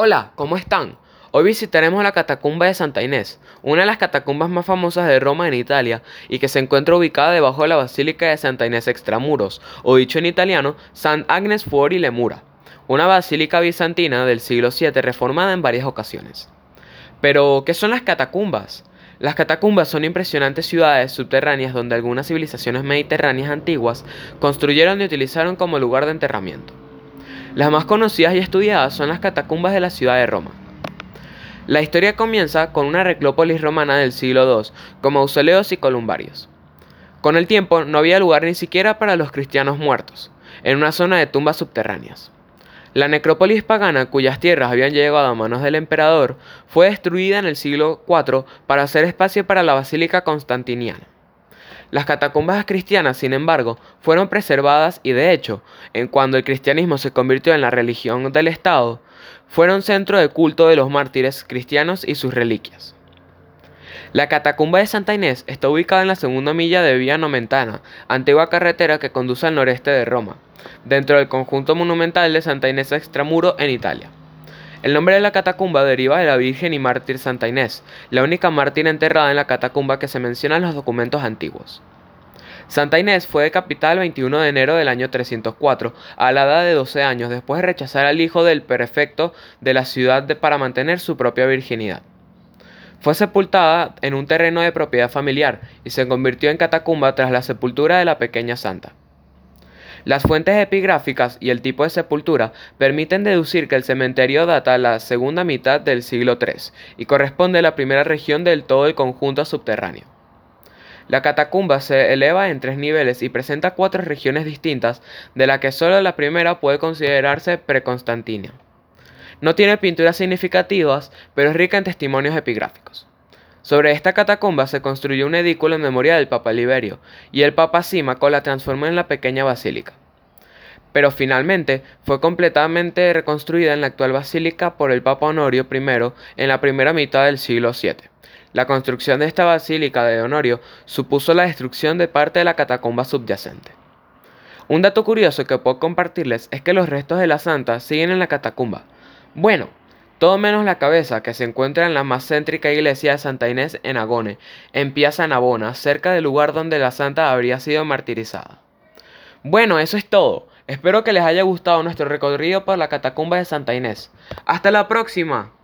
Hola, ¿cómo están? Hoy visitaremos la catacumba de Santa Inés, una de las catacumbas más famosas de Roma en Italia y que se encuentra ubicada debajo de la Basílica de Santa Inés Extramuros, o dicho en italiano, San Agnes Fuori le Mura, una basílica bizantina del siglo VII reformada en varias ocasiones. Pero, ¿qué son las catacumbas? Las catacumbas son impresionantes ciudades subterráneas donde algunas civilizaciones mediterráneas antiguas construyeron y utilizaron como lugar de enterramiento. Las más conocidas y estudiadas son las catacumbas de la ciudad de Roma. La historia comienza con una reclópolis romana del siglo II, con mausoleos y columbarios. Con el tiempo no había lugar ni siquiera para los cristianos muertos, en una zona de tumbas subterráneas. La necrópolis pagana, cuyas tierras habían llegado a manos del emperador, fue destruida en el siglo IV para hacer espacio para la basílica constantiniana. Las catacumbas cristianas, sin embargo, fueron preservadas y de hecho, en cuando el cristianismo se convirtió en la religión del Estado, fueron centro de culto de los mártires cristianos y sus reliquias. La catacumba de Santa Inés está ubicada en la segunda milla de Vía Nomentana, antigua carretera que conduce al noreste de Roma, dentro del conjunto monumental de Santa Inés Extramuro en Italia. El nombre de la catacumba deriva de la Virgen y mártir Santa Inés, la única mártir enterrada en la catacumba que se menciona en los documentos antiguos. Santa Inés fue decapitada el 21 de enero del año 304, a la edad de 12 años, después de rechazar al hijo del prefecto de la ciudad para mantener su propia virginidad. Fue sepultada en un terreno de propiedad familiar y se convirtió en catacumba tras la sepultura de la pequeña santa. Las fuentes epigráficas y el tipo de sepultura permiten deducir que el cementerio data la segunda mitad del siglo III y corresponde a la primera región del todo el conjunto subterráneo. La catacumba se eleva en tres niveles y presenta cuatro regiones distintas, de la que solo la primera puede considerarse preconstantina. No tiene pinturas significativas, pero es rica en testimonios epigráficos. Sobre esta catacumba se construyó un edículo en memoria del Papa Liberio, y el Papa Símaco la transformó en la pequeña basílica. Pero finalmente fue completamente reconstruida en la actual basílica por el Papa Honorio I en la primera mitad del siglo VII. La construcción de esta basílica de Honorio supuso la destrucción de parte de la catacumba subyacente. Un dato curioso que puedo compartirles es que los restos de la santa siguen en la catacumba, bueno, todo menos la cabeza, que se encuentra en la más céntrica iglesia de Santa Inés en Agone, en Piazza Navona, cerca del lugar donde la santa habría sido martirizada. Bueno, eso es todo. Espero que les haya gustado nuestro recorrido por la catacumba de Santa Inés. ¡Hasta la próxima!